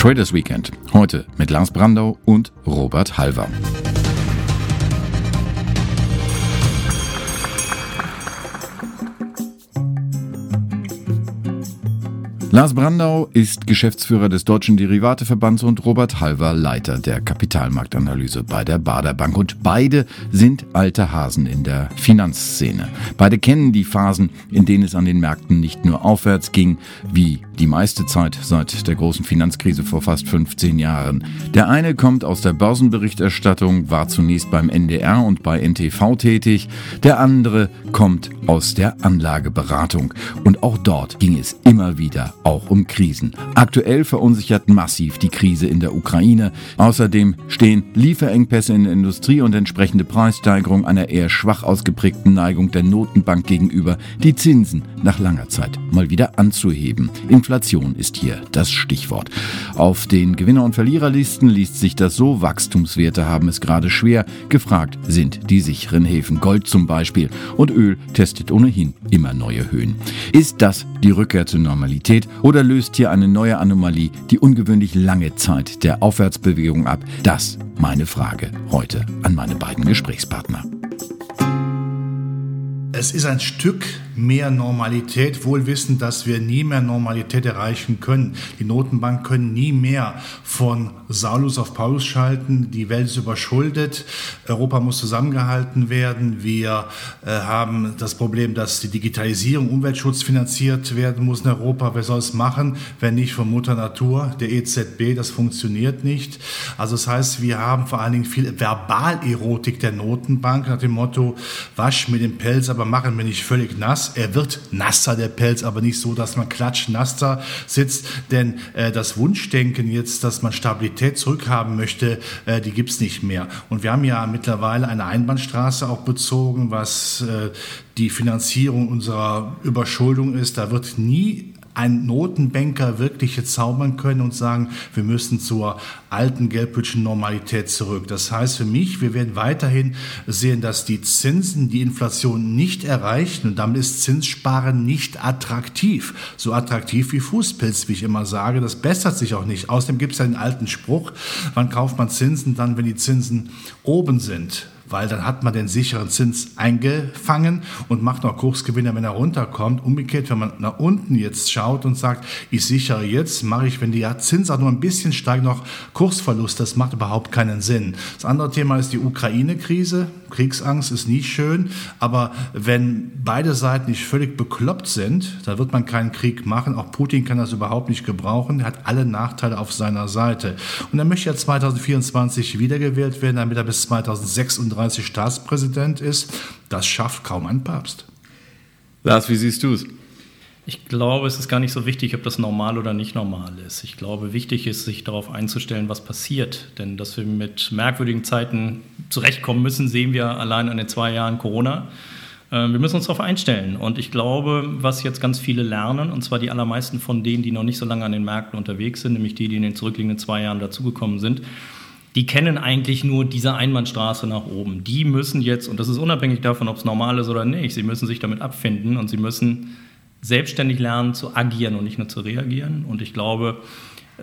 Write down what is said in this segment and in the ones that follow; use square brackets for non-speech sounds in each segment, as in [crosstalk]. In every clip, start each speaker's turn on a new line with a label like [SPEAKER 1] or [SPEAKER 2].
[SPEAKER 1] Traders Weekend. Heute mit Lars Brandau und Robert Halver. Lars Brandau ist Geschäftsführer des Deutschen Derivateverbands und Robert Halver Leiter der Kapitalmarktanalyse bei der Bader Bank. Und beide sind alte Hasen in der Finanzszene. Beide kennen die Phasen, in denen es an den Märkten nicht nur aufwärts ging, wie die meiste Zeit seit der großen Finanzkrise vor fast 15 Jahren. Der eine kommt aus der Börsenberichterstattung, war zunächst beim NDR und bei NTV tätig. Der andere kommt aus der Anlageberatung. Und auch dort ging es immer wieder auch um Krisen. Aktuell verunsichert massiv die Krise in der Ukraine. Außerdem stehen Lieferengpässe in der Industrie und entsprechende Preissteigerung einer eher schwach ausgeprägten Neigung der Notenbank gegenüber, die Zinsen nach langer Zeit mal wieder anzuheben. Inflation ist hier das Stichwort. Auf den Gewinner- und Verliererlisten liest sich das so, Wachstumswerte haben es gerade schwer. Gefragt sind die sicheren Häfen, Gold zum Beispiel. Und Öl testet ohnehin immer neue Höhen. Ist das die Rückkehr zur Normalität oder löst hier eine neue Anomalie die ungewöhnlich lange Zeit der Aufwärtsbewegung ab? Das meine Frage heute an meine beiden Gesprächspartner.
[SPEAKER 2] Es ist ein Stück mehr Normalität, wohl wissend, dass wir nie mehr Normalität erreichen können. Die Notenbank können nie mehr von Saulus auf Paulus schalten. Die Welt ist überschuldet. Europa muss zusammengehalten werden. Wir äh, haben das Problem, dass die Digitalisierung, Umweltschutz finanziert werden muss in Europa. Wer soll es machen, wenn nicht von Mutter Natur, der EZB? Das funktioniert nicht. Also das heißt, wir haben vor allen Dingen viel Verbalerotik der Notenbank nach dem Motto, wasch mir den Pelz, aber machen wir nicht völlig nass. Er wird nasser, der Pelz, aber nicht so, dass man klatschnasser sitzt. Denn äh, das Wunschdenken jetzt, dass man Stabilität zurückhaben möchte, äh, die gibt's nicht mehr. Und wir haben ja mittlerweile eine Einbahnstraße auch bezogen, was äh, die Finanzierung unserer Überschuldung ist. Da wird nie ein Notenbanker wirklich jetzt zaubern können und sagen, wir müssen zur alten geldpolitischen Normalität zurück. Das heißt für mich, wir werden weiterhin sehen, dass die Zinsen die Inflation nicht erreichen und damit ist Zinssparen nicht attraktiv. So attraktiv wie Fußpilz, wie ich immer sage. Das bessert sich auch nicht. Außerdem gibt es ja den alten Spruch, wann kauft man Zinsen dann, wenn die Zinsen oben sind? Weil dann hat man den sicheren Zins eingefangen und macht noch Kursgewinne, wenn er runterkommt. Umgekehrt, wenn man nach unten jetzt schaut und sagt, ich sichere jetzt, mache ich, wenn die Zins auch nur ein bisschen steigt, noch Kursverlust. Das macht überhaupt keinen Sinn. Das andere Thema ist die Ukraine-Krise. Kriegsangst ist nie schön, aber wenn beide Seiten nicht völlig bekloppt sind, dann wird man keinen Krieg machen. Auch Putin kann das überhaupt nicht gebrauchen. Er hat alle Nachteile auf seiner Seite. Und er möchte ja 2024 wiedergewählt werden, damit er bis 2036 36 Staatspräsident ist, das schafft kaum ein Papst.
[SPEAKER 1] Lars, wie siehst du es?
[SPEAKER 3] Ich glaube, es ist gar nicht so wichtig, ob das normal oder nicht normal ist. Ich glaube, wichtig ist, sich darauf einzustellen, was passiert. Denn dass wir mit merkwürdigen Zeiten zurechtkommen müssen, sehen wir allein an den zwei Jahren Corona. Ähm, wir müssen uns darauf einstellen. Und ich glaube, was jetzt ganz viele lernen, und zwar die allermeisten von denen, die noch nicht so lange an den Märkten unterwegs sind, nämlich die, die in den zurückliegenden zwei Jahren dazugekommen sind, die kennen eigentlich nur diese Einbahnstraße nach oben. Die müssen jetzt, und das ist unabhängig davon, ob es normal ist oder nicht, sie müssen sich damit abfinden und sie müssen selbstständig lernen zu agieren und nicht nur zu reagieren. Und ich glaube,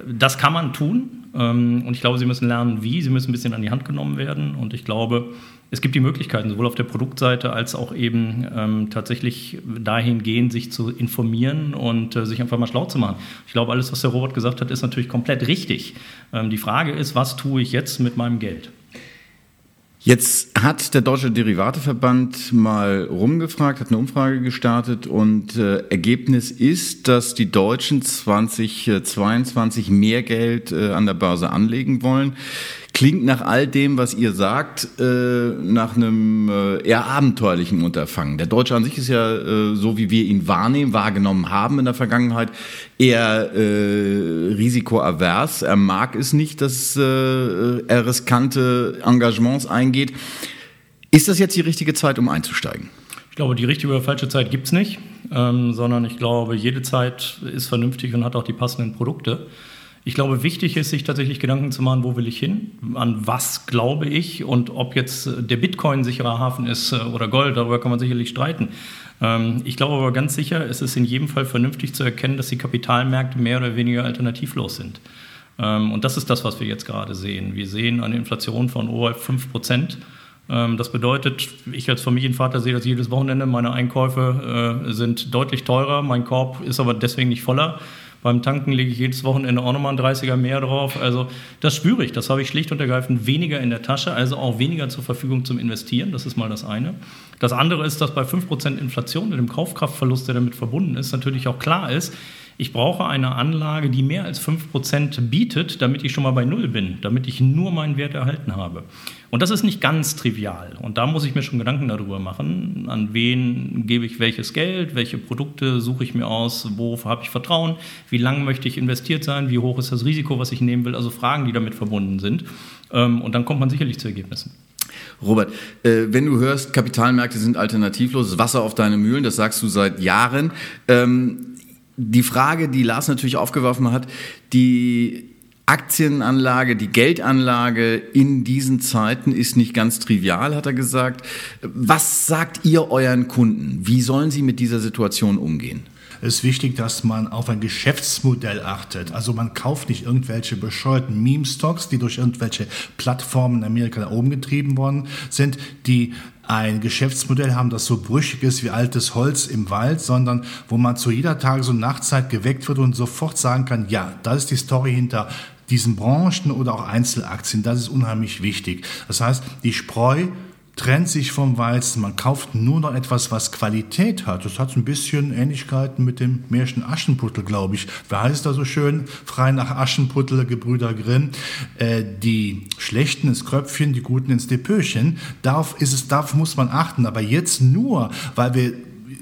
[SPEAKER 3] das kann man tun. Ähm, und ich glaube, sie müssen lernen, wie. Sie müssen ein bisschen an die Hand genommen werden. Und ich glaube, es gibt die Möglichkeiten, sowohl auf der Produktseite als auch eben ähm, tatsächlich dahingehend, sich zu informieren und äh, sich einfach mal schlau zu machen. Ich glaube, alles, was der Robert gesagt hat, ist natürlich komplett richtig. Ähm, die Frage ist, was tue ich jetzt mit meinem Geld?
[SPEAKER 1] Jetzt hat der Deutsche Derivateverband mal rumgefragt, hat eine Umfrage gestartet und äh, Ergebnis ist, dass die Deutschen 2022 mehr Geld äh, an der Börse anlegen wollen. Klingt nach all dem, was ihr sagt, äh, nach einem äh, eher abenteuerlichen Unterfangen. Der Deutsche an sich ist ja, äh, so wie wir ihn wahrnehmen, wahrgenommen haben in der Vergangenheit, eher äh, risikoavers. Er mag es nicht, dass äh, er riskante Engagements eingeht. Ist das jetzt die richtige Zeit, um einzusteigen?
[SPEAKER 3] Ich glaube, die richtige oder falsche Zeit gibt es nicht, ähm, sondern ich glaube, jede Zeit ist vernünftig und hat auch die passenden Produkte. Ich glaube, wichtig ist, sich tatsächlich Gedanken zu machen, wo will ich hin, an was glaube ich und ob jetzt der Bitcoin sicherer Hafen ist äh, oder Gold, darüber kann man sicherlich streiten. Ähm, ich glaube aber ganz sicher, es ist in jedem Fall vernünftig zu erkennen, dass die Kapitalmärkte mehr oder weniger alternativlos sind. Ähm, und das ist das, was wir jetzt gerade sehen. Wir sehen eine Inflation von oberhalb 5 Prozent. Ähm, das bedeutet, ich als Familienvater sehe das jedes Wochenende. Meine Einkäufe äh, sind deutlich teurer. Mein Korb ist aber deswegen nicht voller. Beim Tanken lege ich jedes Wochenende auch nochmal einen 30er mehr drauf. Also das spüre ich. Das habe ich schlicht und ergreifend weniger in der Tasche, also auch weniger zur Verfügung zum Investieren. Das ist mal das eine. Das andere ist, dass bei 5% Inflation mit dem Kaufkraftverlust, der damit verbunden ist, natürlich auch klar ist, ich brauche eine Anlage, die mehr als 5% bietet, damit ich schon mal bei Null bin, damit ich nur meinen Wert erhalten habe. Und das ist nicht ganz trivial. Und da muss ich mir schon Gedanken darüber machen, an wen gebe ich welches Geld, welche Produkte suche ich mir aus, worauf habe ich Vertrauen, wie lange möchte ich investiert sein, wie hoch ist das Risiko, was ich nehmen will, also Fragen, die damit verbunden sind. Ähm, und dann kommt man sicherlich zu Ergebnissen.
[SPEAKER 1] Robert, äh, wenn du hörst, Kapitalmärkte sind alternativlos, Wasser auf deine Mühlen, das sagst du seit Jahren. Ähm, die Frage, die Lars natürlich aufgeworfen hat, die Aktienanlage, die Geldanlage in diesen Zeiten ist nicht ganz trivial, hat er gesagt. Was sagt ihr euren Kunden? Wie sollen sie mit dieser Situation umgehen?
[SPEAKER 2] Es ist wichtig, dass man auf ein Geschäftsmodell achtet. Also man kauft nicht irgendwelche bescheuerten Meme-Stocks, die durch irgendwelche Plattformen in Amerika da oben getrieben worden sind, die ein Geschäftsmodell haben, das so brüchig ist wie altes Holz im Wald, sondern wo man zu jeder Tages- und Nachtzeit geweckt wird und sofort sagen kann, ja, das ist die Story hinter diesen Branchen oder auch Einzelaktien. Das ist unheimlich wichtig. Das heißt, die Spreu trennt sich vom Weizen. Man kauft nur noch etwas, was Qualität hat. Das hat ein bisschen Ähnlichkeiten mit dem Märchen Aschenputtel, glaube ich. Wer heißt da so schön? Frei nach Aschenputtel, Gebrüder Grimm. Äh, die Schlechten ins Kröpfchen, die Guten ins Depöchen. Darauf, ist es, darauf muss man achten. Aber jetzt nur, weil wir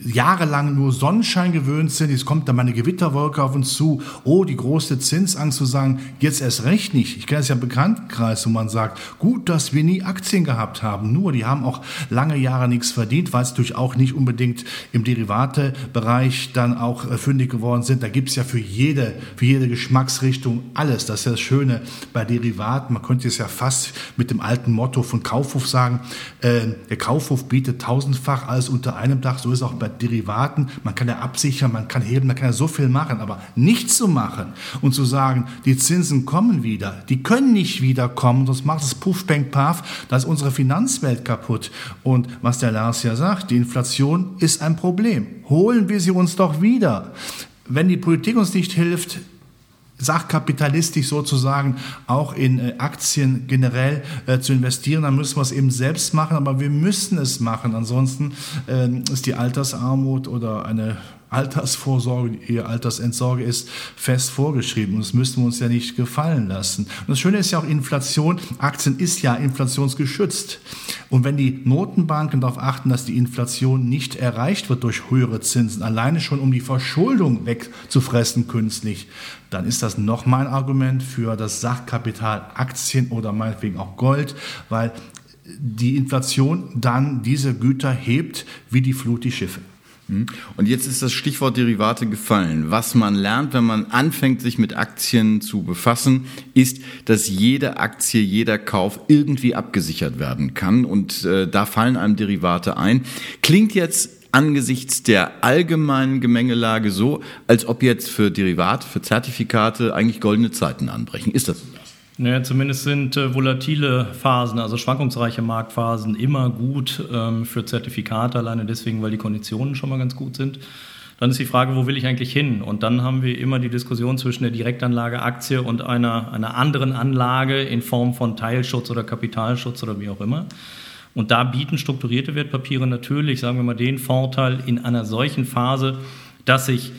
[SPEAKER 2] jahrelang nur Sonnenschein gewöhnt sind, jetzt kommt da mal eine Gewitterwolke auf uns zu, oh, die große Zinsangst zu sagen, jetzt erst recht nicht. Ich kenne es ja im Bekanntenkreis, wo man sagt, gut, dass wir nie Aktien gehabt haben, nur die haben auch lange Jahre nichts verdient, weil es durch auch nicht unbedingt im Derivatebereich dann auch äh, fündig geworden sind. Da gibt es ja für jede, für jede Geschmacksrichtung alles. Das ist ja das Schöne bei Derivaten. Man könnte es ja fast mit dem alten Motto von Kaufhof sagen, äh, der Kaufhof bietet tausendfach alles unter einem Dach. So ist auch bei Derivaten, man kann ja absichern, man kann heben, man kann ja so viel machen, aber nichts zu machen und zu sagen, die Zinsen kommen wieder, die können nicht wiederkommen, sonst macht es Puff, Bang, Paf, da ist unsere Finanzwelt kaputt. Und was der Lars ja sagt, die Inflation ist ein Problem. Holen wir sie uns doch wieder. Wenn die Politik uns nicht hilft, sachkapitalistisch sozusagen auch in äh, Aktien generell äh, zu investieren, dann müssen wir es eben selbst machen, aber wir müssen es machen. Ansonsten äh, ist die Altersarmut oder eine Altersvorsorge, ihr Altersentsorge ist fest vorgeschrieben. Und das müssen wir uns ja nicht gefallen lassen. Und das Schöne ist ja auch Inflation. Aktien ist ja inflationsgeschützt. Und wenn die Notenbanken darauf achten, dass die Inflation nicht erreicht wird durch höhere Zinsen, alleine schon um die Verschuldung wegzufressen künstlich, dann ist das nochmal ein Argument für das Sachkapital Aktien oder meinetwegen auch Gold, weil die Inflation dann diese Güter hebt wie die Flut die Schiffe.
[SPEAKER 1] Hm? Und jetzt ist das Stichwort Derivate gefallen. Was man lernt, wenn man anfängt, sich mit Aktien zu befassen, ist, dass jede Aktie, jeder Kauf irgendwie abgesichert werden kann. Und äh, da fallen einem Derivate ein. Klingt jetzt angesichts der allgemeinen Gemengelage so, als ob jetzt für Derivate, für Zertifikate eigentlich goldene Zeiten anbrechen. Ist das so?
[SPEAKER 3] Naja, zumindest sind äh, volatile Phasen, also schwankungsreiche Marktphasen, immer gut ähm, für Zertifikate, alleine deswegen, weil die Konditionen schon mal ganz gut sind. Dann ist die Frage, wo will ich eigentlich hin? Und dann haben wir immer die Diskussion zwischen der Direktanlage Aktie und einer, einer anderen Anlage in Form von Teilschutz oder Kapitalschutz oder wie auch immer. Und da bieten strukturierte Wertpapiere natürlich, sagen wir mal, den Vorteil in einer solchen Phase, dass ich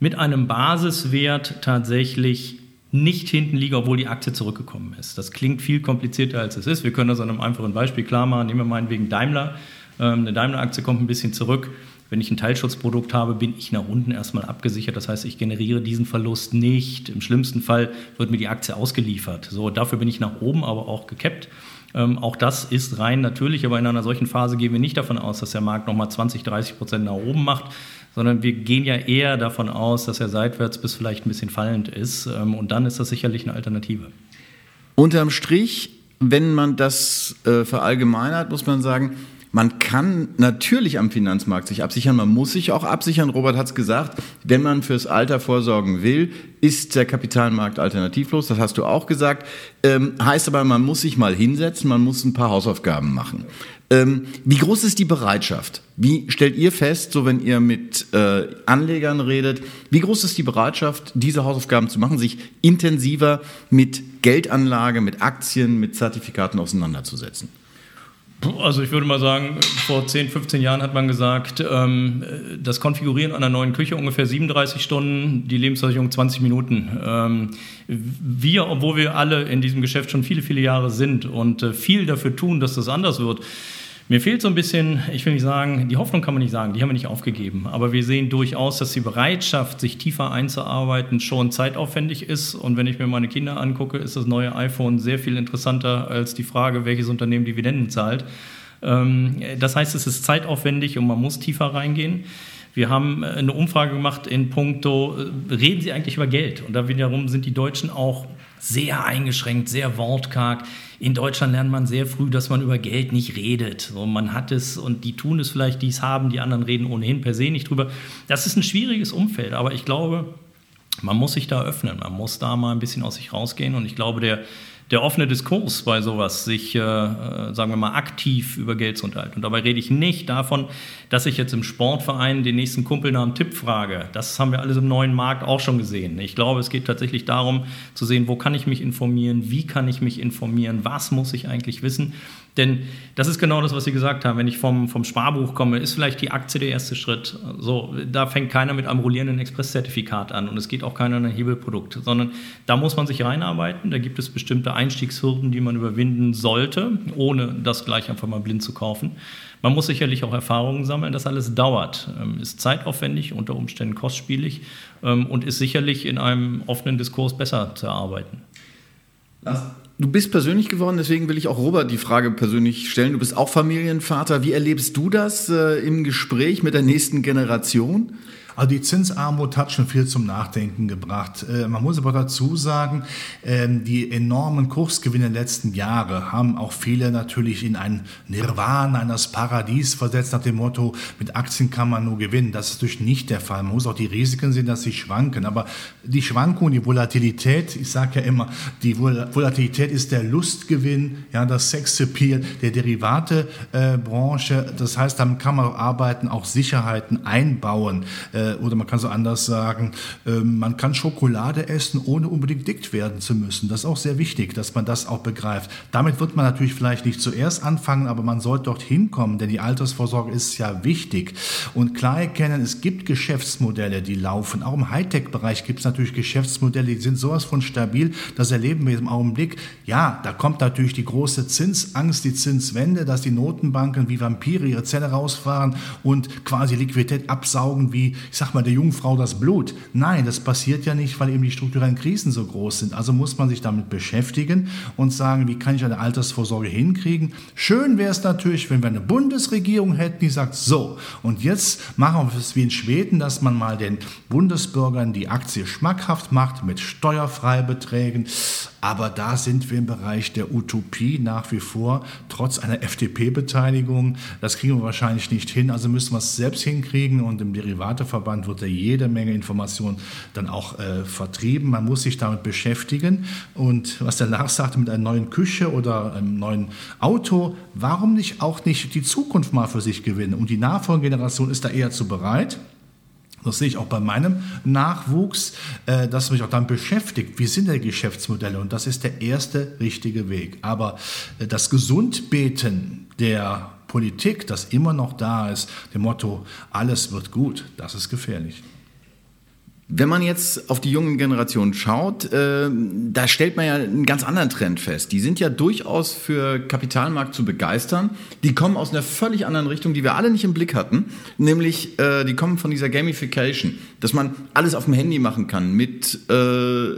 [SPEAKER 3] mit einem Basiswert tatsächlich nicht hinten liege, obwohl die Aktie zurückgekommen ist. Das klingt viel komplizierter, als es ist. Wir können das an einem einfachen Beispiel klar machen. Nehmen wir meinetwegen Daimler. Ähm, eine Daimler-Aktie kommt ein bisschen zurück. Wenn ich ein Teilschutzprodukt habe, bin ich nach unten erstmal abgesichert. Das heißt, ich generiere diesen Verlust nicht. Im schlimmsten Fall wird mir die Aktie ausgeliefert. So, dafür bin ich nach oben aber auch gekappt. Ähm, auch das ist rein natürlich, aber in einer solchen Phase gehen wir nicht davon aus, dass der Markt nochmal 20, 30 Prozent nach oben macht, sondern wir gehen ja eher davon aus, dass er seitwärts bis vielleicht ein bisschen fallend ist. Ähm, und dann ist das sicherlich eine Alternative.
[SPEAKER 1] Unterm Strich, wenn man das äh, verallgemeinert, muss man sagen, man kann natürlich am Finanzmarkt sich absichern, man muss sich auch absichern. Robert hat es gesagt, wenn man fürs Alter vorsorgen will, ist der Kapitalmarkt alternativlos, das hast du auch gesagt. Ähm, heißt aber, man muss sich mal hinsetzen, man muss ein paar Hausaufgaben machen. Ähm, wie groß ist die Bereitschaft? Wie stellt ihr fest, so wenn ihr mit äh, Anlegern redet, wie groß ist die Bereitschaft, diese Hausaufgaben zu machen, sich intensiver mit Geldanlage, mit Aktien, mit Zertifikaten auseinanderzusetzen?
[SPEAKER 3] Also ich würde mal sagen, vor 10, 15 Jahren hat man gesagt, ähm, das Konfigurieren einer neuen Küche ungefähr 37 Stunden, die Lebensversicherung 20 Minuten. Ähm, wir, obwohl wir alle in diesem Geschäft schon viele, viele Jahre sind und äh, viel dafür tun, dass das anders wird, mir fehlt so ein bisschen, ich will nicht sagen, die Hoffnung kann man nicht sagen, die haben wir nicht aufgegeben. Aber wir sehen durchaus, dass die Bereitschaft, sich tiefer einzuarbeiten, schon zeitaufwendig ist. Und wenn ich mir meine Kinder angucke, ist das neue iPhone sehr viel interessanter als die Frage, welches Unternehmen Dividenden zahlt. Ähm, das heißt, es ist zeitaufwendig und man muss tiefer reingehen. Wir haben eine Umfrage gemacht in puncto, äh, reden Sie eigentlich über Geld? Und da wiederum sind die Deutschen auch sehr eingeschränkt, sehr wortkarg. In Deutschland lernt man sehr früh, dass man über Geld nicht redet. So, man hat es und die tun es vielleicht, die es haben, die anderen reden ohnehin per se nicht drüber. Das ist ein schwieriges Umfeld, aber ich glaube, man muss sich da öffnen, man muss da mal ein bisschen aus sich rausgehen und ich glaube, der, der offene Diskurs bei sowas, sich, äh, äh, sagen wir mal, aktiv über Geld zu unterhalten. Und dabei rede ich nicht davon, dass ich jetzt im Sportverein den nächsten Kumpel nach einem Tipp frage. Das haben wir alles im neuen Markt auch schon gesehen. Ich glaube, es geht tatsächlich darum zu sehen, wo kann ich mich informieren, wie kann ich mich informieren, was muss ich eigentlich wissen. Denn das ist genau das, was Sie gesagt haben. Wenn ich vom, vom Sparbuch komme, ist vielleicht die Aktie der erste Schritt. So, da fängt keiner mit einem rollierenden Expresszertifikat an und es geht auch keiner an ein Hebelprodukt, sondern da muss man sich reinarbeiten. Da gibt es bestimmte Einstiegshürden, die man überwinden sollte, ohne das gleich einfach mal blind zu kaufen. Man muss sicherlich auch Erfahrungen sammeln. Das alles dauert, ähm, ist zeitaufwendig, unter Umständen kostspielig ähm, und ist sicherlich in einem offenen Diskurs besser zu erarbeiten.
[SPEAKER 1] Lars, du bist persönlich geworden, deswegen will ich auch Robert die Frage persönlich stellen. Du bist auch Familienvater. Wie erlebst du das äh, im Gespräch mit der nächsten Generation?
[SPEAKER 2] Also die Zinsarmut hat schon viel zum Nachdenken gebracht. Äh, man muss aber dazu sagen, ähm, die enormen Kursgewinne der letzten Jahre haben auch viele natürlich in ein Nirvana, in das Paradies versetzt, nach dem Motto, mit Aktien kann man nur gewinnen. Das ist natürlich nicht der Fall. Man muss auch die Risiken sehen, dass sie schwanken. Aber die Schwankung, die Volatilität, ich sage ja immer, die Volatilität ist der Lustgewinn, ja, das Sexappeal der Derivatebranche. Äh, das heißt, damit kann man auch arbeiten, auch Sicherheiten einbauen. Äh, oder man kann so anders sagen, äh, man kann Schokolade essen, ohne unbedingt dick werden zu müssen. Das ist auch sehr wichtig, dass man das auch begreift. Damit wird man natürlich vielleicht nicht zuerst anfangen, aber man sollte dorthin kommen, denn die Altersvorsorge ist ja wichtig. Und klar erkennen, es gibt Geschäftsmodelle, die laufen. Auch im Hightech-Bereich gibt es natürlich Geschäftsmodelle, die sind sowas von stabil. Das erleben wir im Augenblick. Ja, da kommt natürlich die große Zinsangst, die Zinswende, dass die Notenbanken wie Vampire ihre Zelle rausfahren und quasi Liquidität absaugen wie, ich sag mal, der Jungfrau das Blut. Nein, das passiert ja nicht, weil eben die strukturellen Krisen so groß sind. Also muss man sich damit beschäftigen und sagen, wie kann ich eine Altersvorsorge hinkriegen? Schön wäre es natürlich, wenn wir eine Bundesregierung hätten, die sagt, so, und jetzt machen wir es wie in Schweden, dass man mal den Bundesbürgern die Aktie schmackhaft macht mit Steuerfreibeträgen. Aber da sind wir im Bereich der Utopie nach wie vor, trotz einer FDP-Beteiligung. Das kriegen wir wahrscheinlich nicht hin. Also müssen wir es selbst hinkriegen. Und im Derivateverband wird da jede Menge Informationen dann auch äh, vertrieben. Man muss sich damit beschäftigen. Und was der Lars sagte mit einer neuen Küche oder einem neuen Auto, warum nicht auch nicht die Zukunft mal für sich gewinnen? Und die Nachfolgegeneration ist da eher zu bereit. Das sehe ich auch bei meinem Nachwuchs, äh, dass mich auch dann beschäftigt, wie sind die Geschäftsmodelle? Und das ist der erste richtige Weg. Aber äh, das Gesundbeten der Politik, das immer noch da ist, dem Motto, alles wird gut, das ist gefährlich.
[SPEAKER 1] Wenn man jetzt auf die jungen Generationen schaut, äh, da stellt man ja einen ganz anderen Trend fest. Die sind ja durchaus für Kapitalmarkt zu begeistern. Die kommen aus einer völlig anderen Richtung, die wir alle nicht im Blick hatten. Nämlich, äh, die kommen von dieser Gamification, dass man alles auf dem Handy machen kann mit äh,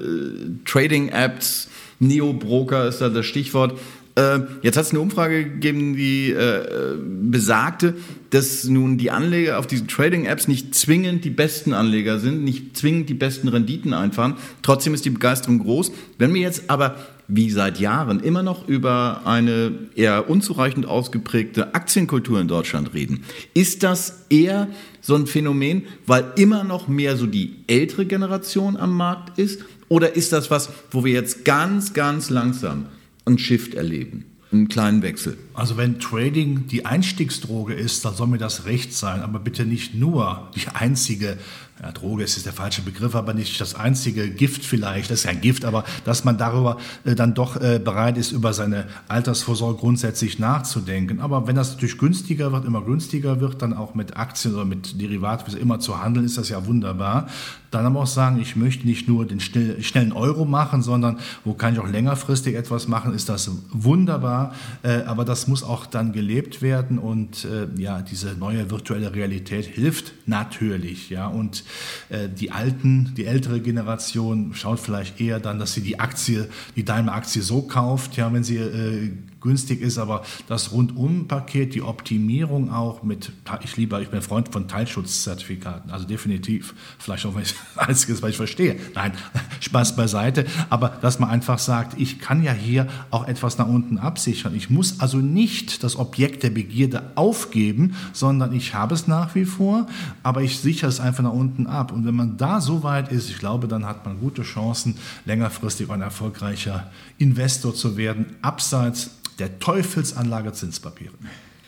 [SPEAKER 1] Trading-Apps, Neo-Broker ist da das Stichwort. Äh, jetzt hat es eine Umfrage gegeben, die äh, besagte, dass nun die Anleger auf diesen Trading-Apps nicht zwingend die besten Anleger sind, nicht zwingend die besten Renditen einfahren. Trotzdem ist die Begeisterung groß. Wenn wir jetzt aber wie seit Jahren immer noch über eine eher unzureichend ausgeprägte Aktienkultur in Deutschland reden, ist das eher so ein Phänomen, weil immer noch mehr so die ältere Generation am Markt ist? Oder ist das was, wo wir jetzt ganz, ganz langsam einen Shift erleben? einen kleinen Wechsel.
[SPEAKER 2] Also wenn Trading die Einstiegsdroge ist, dann soll mir das recht sein, aber bitte nicht nur die einzige ja, Droge ist der falsche Begriff, aber nicht das einzige Gift vielleicht, das ist ein Gift, aber dass man darüber äh, dann doch äh, bereit ist, über seine Altersvorsorge grundsätzlich nachzudenken. Aber wenn das natürlich günstiger wird, immer günstiger wird, dann auch mit Aktien oder mit Derivaten immer zu handeln, ist das ja wunderbar. Dann aber auch sagen, ich möchte nicht nur den schnellen Euro machen, sondern wo kann ich auch längerfristig etwas machen, ist das wunderbar. Äh, aber das muss auch dann gelebt werden und äh, ja, diese neue virtuelle Realität hilft natürlich, ja. Und äh, die alten, die ältere Generation schaut vielleicht eher dann, dass sie die Aktie, die Daimler-Aktie so kauft, ja, wenn sie günstig ist, aber das Rundum-Paket, die Optimierung auch mit, ich liebe, ich bin Freund von Teilschutzzertifikaten, also definitiv, vielleicht auch das Einzige, was ich verstehe. Nein, [laughs] Spaß beiseite, aber dass man einfach sagt, ich kann ja hier auch etwas nach unten absichern. Ich muss also nicht das Objekt der Begierde aufgeben, sondern ich habe es nach wie vor, aber ich sichere es einfach nach unten ab. Und wenn man da so weit ist, ich glaube, dann hat man gute Chancen, längerfristig ein erfolgreicher Investor zu werden, abseits der Teufelsanlage Zinspapiere?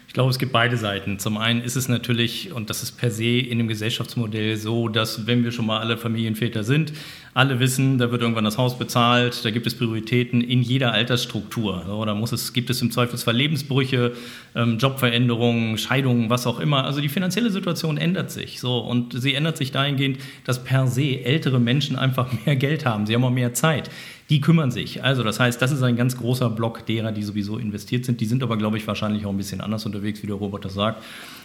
[SPEAKER 3] Ich glaube, es gibt beide Seiten. Zum einen ist es natürlich, und das ist per se in dem Gesellschaftsmodell so, dass wenn wir schon mal alle Familienväter sind, alle wissen, da wird irgendwann das Haus bezahlt, da gibt es Prioritäten in jeder Altersstruktur. So, da muss es, gibt es im Zweifelsfall Lebensbrüche, ähm, Jobveränderungen, Scheidungen, was auch immer. Also die finanzielle Situation ändert sich. So, und sie ändert sich dahingehend, dass per se ältere Menschen einfach [laughs] mehr Geld haben. Sie haben auch mehr Zeit die kümmern sich. Also das heißt, das ist ein ganz großer Block derer, die sowieso investiert sind. Die sind aber, glaube ich, wahrscheinlich auch ein bisschen anders unterwegs, wie der Robert das sagt.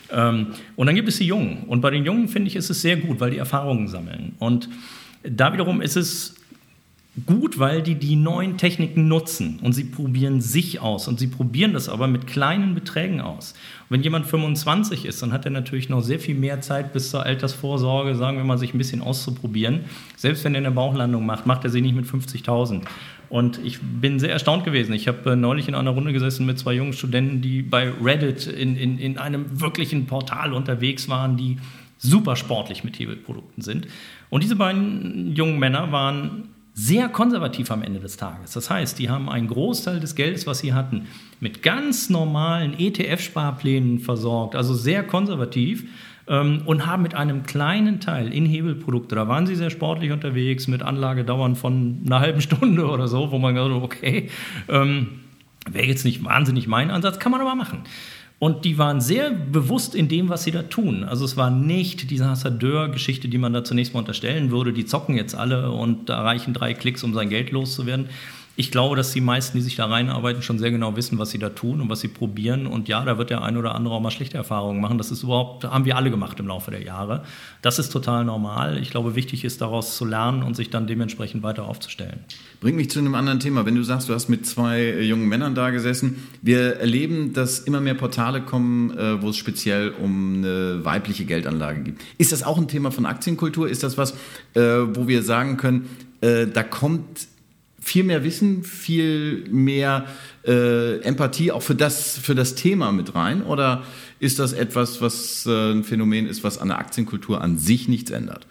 [SPEAKER 3] Ähm, und dann gibt es die Jungen. Und bei den Jungen finde ich, ist es sehr gut, weil die Erfahrungen sammeln. Und da wiederum ist es gut, weil die die neuen Techniken nutzen und sie probieren sich aus und sie probieren das aber mit kleinen Beträgen aus. Und wenn jemand 25 ist, dann hat er natürlich noch sehr viel mehr Zeit bis zur Altersvorsorge, sagen wir mal, sich ein bisschen auszuprobieren. Selbst wenn er eine Bauchlandung macht, macht er sie nicht mit 50.000. Und ich bin sehr erstaunt gewesen. Ich habe äh, neulich in einer Runde gesessen mit zwei jungen Studenten, die bei Reddit in, in, in einem wirklichen Portal unterwegs waren, die super sportlich mit Hebelprodukten sind. Und diese beiden jungen Männer waren sehr konservativ am Ende des Tages. Das heißt, die haben einen Großteil des Geldes, was sie hatten, mit ganz normalen ETF-Sparplänen versorgt, also sehr konservativ ähm, und haben mit einem kleinen Teil in Hebelprodukte, da waren sie sehr sportlich unterwegs, mit Anlagedauern von einer halben Stunde oder so, wo man gesagt hat, okay, ähm, wäre jetzt nicht wahnsinnig mein Ansatz, kann man aber machen. Und die waren sehr bewusst in dem, was sie da tun. Also es war nicht diese Hassadeur-Geschichte, die man da zunächst mal unterstellen würde, die zocken jetzt alle und da reichen drei Klicks, um sein Geld loszuwerden, ich glaube, dass die meisten, die sich da reinarbeiten, schon sehr genau wissen, was sie da tun und was sie probieren. Und ja, da wird der ein oder andere auch mal schlechte Erfahrungen machen. Das ist überhaupt, haben wir alle gemacht im Laufe der Jahre. Das ist total normal. Ich glaube, wichtig ist, daraus zu lernen und sich dann dementsprechend weiter aufzustellen.
[SPEAKER 1] Bringt mich zu einem anderen Thema. Wenn du sagst, du hast mit zwei jungen Männern da gesessen, wir erleben, dass immer mehr Portale kommen, äh, wo es speziell um eine weibliche Geldanlage geht. Ist das auch ein Thema von Aktienkultur? Ist das was, äh, wo wir sagen können, äh, da kommt viel mehr Wissen, viel mehr äh, Empathie auch für das, für das Thema mit rein? Oder ist das etwas, was äh, ein Phänomen ist, was an der Aktienkultur an sich nichts ändert?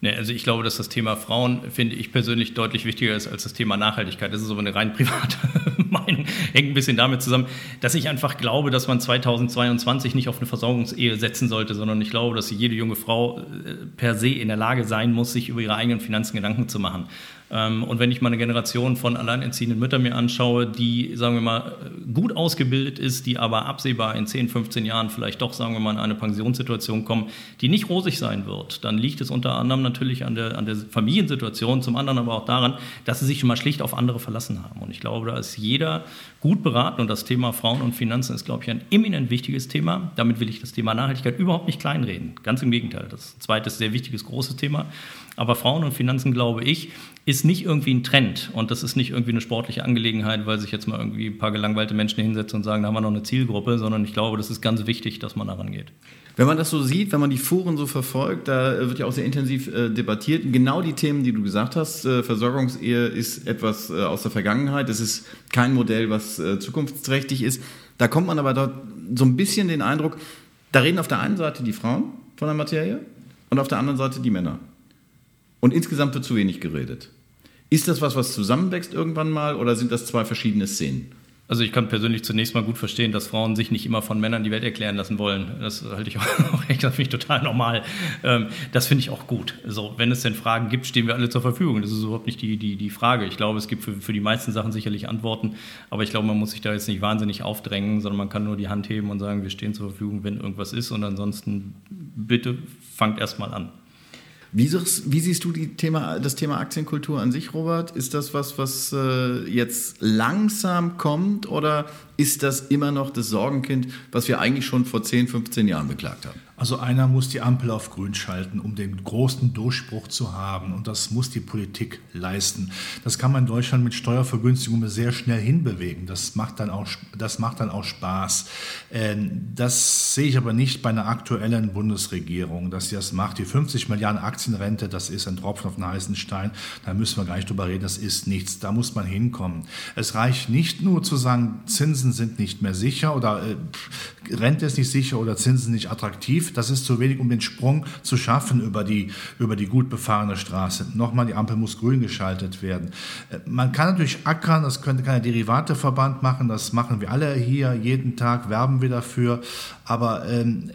[SPEAKER 3] Nee, also ich glaube, dass das Thema Frauen, finde ich persönlich, deutlich wichtiger ist als das Thema Nachhaltigkeit. Das ist aber eine rein private [laughs] Meinung. Hängt ein bisschen damit zusammen, dass ich einfach glaube, dass man 2022 nicht auf eine Versorgungsehe setzen sollte, sondern ich glaube, dass jede junge Frau äh, per se in der Lage sein muss, sich über ihre eigenen Finanzen Gedanken zu machen. Ähm, und wenn ich mal eine Generation von alleinerziehenden Müttern mir anschaue, die, sagen wir mal, gut ausgebildet ist, die aber absehbar in 10, 15 Jahren vielleicht doch, sagen wir mal, in eine Pensionssituation kommen, die nicht rosig sein wird, dann liegt es unter anderem natürlich an der, an der Familiensituation, zum anderen aber auch daran, dass sie sich schon mal schlicht auf andere verlassen haben. Und ich glaube, da ist jeder gut beraten und das Thema Frauen und Finanzen ist, glaube ich, ein eminent wichtiges Thema. Damit will ich das Thema Nachhaltigkeit überhaupt nicht kleinreden. Ganz im Gegenteil. Das zweite ist ein sehr wichtiges, großes Thema. Aber Frauen und Finanzen, glaube ich, ist nicht irgendwie ein Trend und das ist nicht irgendwie eine sportliche Angelegenheit, weil sich jetzt mal irgendwie ein paar gelangweilte Menschen hinsetzen und sagen, da haben wir noch eine Zielgruppe, sondern ich glaube, das ist ganz wichtig, dass man daran geht.
[SPEAKER 1] Wenn man das so sieht, wenn man die Foren so verfolgt, da wird ja auch sehr intensiv äh, debattiert. Genau die Themen, die du gesagt hast, äh, Versorgungsehe ist etwas äh, aus der Vergangenheit. Es ist kein Modell, was äh, zukunftsträchtig ist. Da kommt man aber dort so ein bisschen den Eindruck, da reden auf der einen Seite die Frauen von der Materie und auf der anderen Seite die Männer. Und insgesamt wird zu wenig geredet. Ist das was, was zusammenwächst irgendwann mal oder sind das zwei verschiedene Szenen?
[SPEAKER 3] Also ich kann persönlich zunächst mal gut verstehen, dass Frauen sich nicht immer von Männern die Welt erklären lassen wollen. Das halte ich [laughs] auch echt, finde ich total normal. Ähm, das finde ich auch gut. Also wenn es denn Fragen gibt, stehen wir alle zur Verfügung. Das ist überhaupt nicht die, die, die Frage. Ich glaube, es gibt für, für die meisten Sachen sicherlich Antworten, aber ich glaube, man muss sich da jetzt nicht wahnsinnig aufdrängen, sondern man kann nur die Hand heben und sagen, wir stehen zur Verfügung, wenn irgendwas ist und ansonsten bitte fangt erst mal an.
[SPEAKER 1] Wie, wie, siehst du Thema, das Thema Aktienkultur an sich, Robert? Ist das was, was äh, jetzt langsam kommt oder ist das immer noch das Sorgenkind, was wir eigentlich schon vor 10, 15 Jahren beklagt haben?
[SPEAKER 2] Also einer muss die Ampel auf grün schalten, um den großen Durchbruch zu haben. Und das muss die Politik leisten. Das kann man in Deutschland mit Steuervergünstigungen sehr schnell hinbewegen. Das macht dann auch, das macht dann auch Spaß. Ähm, das sehe ich aber nicht bei einer aktuellen Bundesregierung, dass sie das macht. Die 50 Milliarden Aktienrente, das ist ein Tropfen auf den heißen Stein. Da müssen wir gar nicht drüber reden. Das ist nichts. Da muss man hinkommen. Es reicht nicht nur zu sagen, Zinsen sind nicht mehr sicher oder äh, Rente ist nicht sicher oder Zinsen nicht attraktiv das ist zu wenig, um den Sprung zu schaffen über die, über die gut befahrene Straße. Nochmal, die Ampel muss grün geschaltet werden. Äh, man kann natürlich ackern, das könnte kein Derivateverband machen, das machen wir alle hier, jeden Tag werben wir dafür. Aber ähm,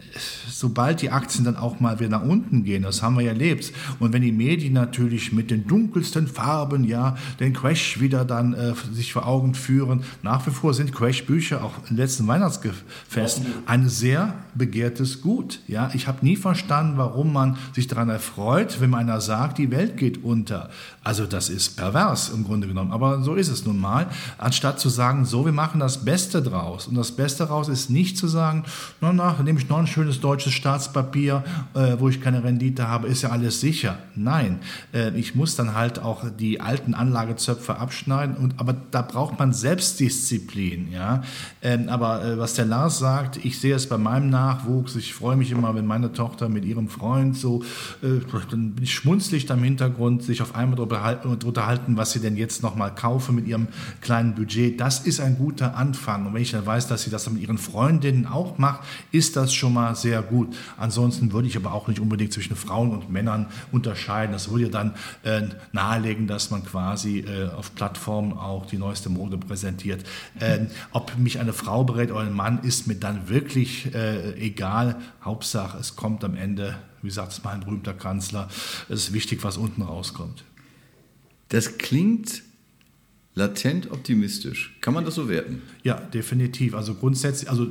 [SPEAKER 2] sobald die Aktien dann auch mal wieder nach unten gehen, das haben wir ja erlebt, und wenn die Medien natürlich mit den dunkelsten Farben ja den Crash wieder dann äh, sich vor Augen führen, nach wie vor sind Crash-Bücher auch im letzten Weihnachtsfest ein sehr begehrtes Gut. Ja, ich habe nie verstanden, warum man sich daran erfreut, wenn einer sagt, die Welt geht unter. Also das ist pervers im Grunde genommen, aber so ist es nun mal. Anstatt zu sagen, so, wir machen das Beste draus. Und das Beste draus ist nicht zu sagen, na, na, nehme ich noch ein schönes deutsches Staatspapier, äh, wo ich keine Rendite habe, ist ja alles sicher. Nein, äh, ich muss dann halt auch die alten Anlagezöpfe abschneiden. Und, aber da braucht man Selbstdisziplin. Ja? Ähm, aber äh, was der Lars sagt, ich sehe es bei meinem Nachwuchs. Ich freue mich immer, wenn meine Tochter mit ihrem Freund so, äh, dann bin ich schmunzlig da im Hintergrund, sich auf einmal darüber unterhalten, was sie denn jetzt nochmal kaufen mit ihrem kleinen Budget. Das ist ein guter Anfang. Und wenn ich dann weiß, dass sie das mit ihren Freundinnen auch macht, ist das schon mal sehr gut. Ansonsten würde ich aber auch nicht unbedingt zwischen Frauen und Männern unterscheiden. Das würde ja dann äh, nahelegen, dass man quasi äh, auf Plattformen auch die neueste Mode präsentiert. Äh, ob mich eine Frau berät oder ein Mann, ist mir dann wirklich äh, egal. Hauptsache, es kommt am Ende wie sagt es mal ein berühmter Kanzler, es ist wichtig, was unten rauskommt.
[SPEAKER 1] Das klingt latent optimistisch. Kann man das so werten?
[SPEAKER 2] Ja, definitiv. Also grundsätzlich, also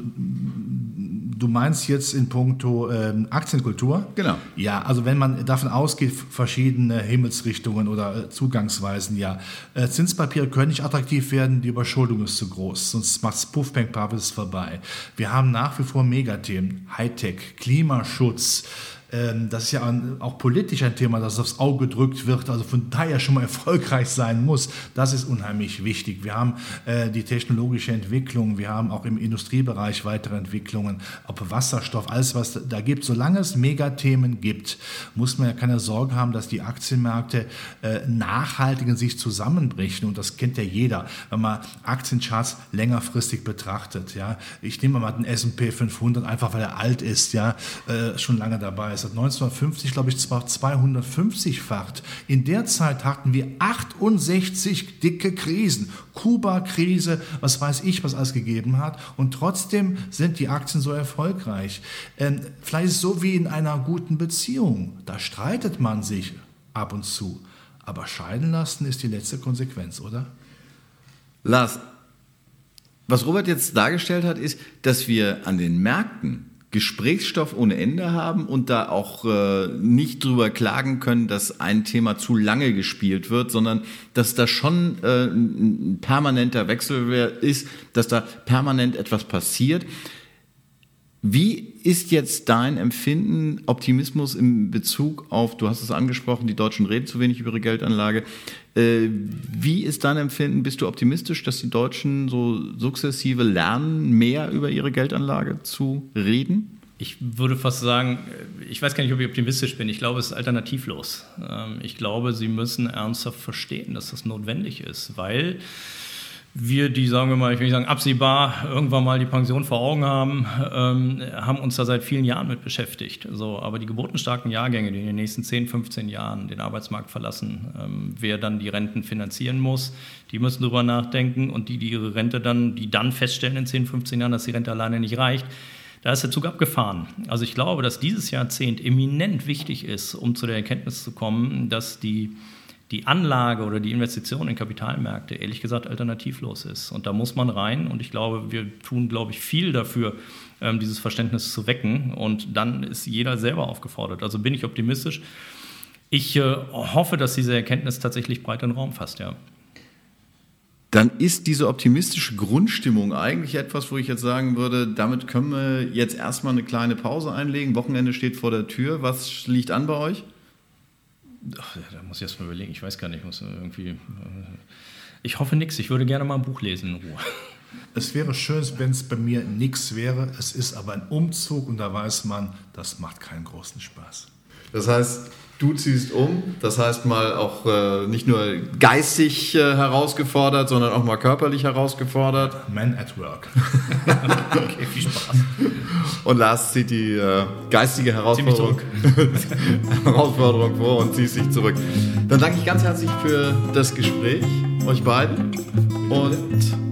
[SPEAKER 2] du meinst jetzt in puncto ähm, Aktienkultur?
[SPEAKER 1] Genau.
[SPEAKER 2] Ja, also wenn man davon ausgeht, verschiedene Himmelsrichtungen oder äh, Zugangsweisen, ja. Äh, Zinspapiere können nicht attraktiv werden, die Überschuldung ist zu groß, sonst macht es Puffbank ist vorbei. Wir haben nach wie vor Megathemen, Hightech, Klimaschutz, das ist ja auch politisch ein Thema, das aufs Auge gedrückt wird, also von daher schon mal [laughs] erfolgreich sein muss. Das ist unheimlich wichtig. Wir haben äh, die technologische Entwicklung, wir haben auch im Industriebereich weitere Entwicklungen, ob Wasserstoff, alles was da gibt. Solange es Megathemen gibt, muss man ja keine Sorge haben, dass die Aktienmärkte äh, nachhaltig in sich zusammenbrechen. Und das kennt ja jeder, wenn man Aktiencharts längerfristig betrachtet. Ja, ich nehme mal den S&P 500 einfach, weil er alt ist, ja, äh, schon lange dabei ist verbessert. 1950, glaube ich, zwar 250-facht. In der Zeit hatten wir 68 dicke Krisen. Kuba-Krise, was weiß ich, was alles gegeben hat. Und trotzdem sind die Aktien so erfolgreich. Ähm, vielleicht ist es so wie in einer guten Beziehung. Da streitet man sich ab und zu. Aber scheiden lassen ist die letzte Konsequenz, oder?
[SPEAKER 1] Lars, was Robert jetzt dargestellt hat, ist, dass wir an den Märkten Gesprächsstoff ohne Ende haben und da auch äh, nicht drüber klagen können, dass ein Thema zu lange gespielt wird, sondern dass da schon äh, ein permanenter Wechsel ist, dass da permanent etwas passiert. Wie ist jetzt dein Empfinden, Optimismus in Bezug auf, du hast es angesprochen, die Deutschen reden zu wenig über ihre Geldanlage. Äh, wie ist dein Empfinden? Bist du optimistisch, dass die Deutschen so sukzessive lernen, mehr über ihre Geldanlage zu reden?
[SPEAKER 3] Ich würde fast sagen, ich weiß gar nicht, ob ich optimistisch bin. Ich glaube, es ist alternativlos. Ähm, ich glaube, sie müssen ernsthaft verstehen, dass das notwendig ist, weil wir, die, sagen wir mal, ich will nicht sagen absehbar, irgendwann mal die Pension vor Augen haben, ähm, haben uns da seit vielen Jahren mit beschäftigt. So, aber die geburtenstarken Jahrgänge, die in den nächsten 10, 15 Jahren den Arbeitsmarkt verlassen, ähm, wer dann die Renten finanzieren muss, die müssen darüber nachdenken und die, die ihre Rente dann, die dann feststellen in 10, 15 Jahren, dass die Rente alleine nicht reicht, da ist der Zug abgefahren. Also ich glaube, dass dieses Jahrzehnt eminent wichtig ist, um zu der Erkenntnis zu kommen, dass die die Anlage oder die Investition in Kapitalmärkte ehrlich gesagt alternativlos ist. Und da muss man rein und ich glaube, wir tun, glaube ich, viel dafür, ähm, dieses Verständnis zu wecken und dann ist jeder selber aufgefordert. Also bin ich optimistisch. Ich äh, hoffe, dass diese Erkenntnis tatsächlich breit Raum fasst, ja.
[SPEAKER 1] Dann ist diese optimistische Grundstimmung eigentlich etwas, wo ich jetzt sagen würde, damit können wir jetzt erstmal eine kleine Pause einlegen. Wochenende steht vor der Tür. Was liegt an bei euch?
[SPEAKER 3] Ach, da muss ich erst mal überlegen. Ich weiß gar nicht. Muss irgendwie. Äh, ich hoffe nichts. Ich würde gerne mal ein Buch lesen in Ruhe.
[SPEAKER 2] Es wäre schön, wenn es bei mir nichts wäre. Es ist aber ein Umzug und da weiß man, das macht keinen großen Spaß.
[SPEAKER 1] Das heißt, du ziehst um, das heißt mal auch äh, nicht nur geistig äh, herausgefordert, sondern auch mal körperlich herausgefordert.
[SPEAKER 2] Man at work. [laughs]
[SPEAKER 3] okay, viel Spaß.
[SPEAKER 1] Und Lars zieht die äh, geistige Herausforderung, [laughs] Herausforderung vor und zieht sich zurück. Dann danke ich ganz herzlich für das Gespräch, euch beiden. Und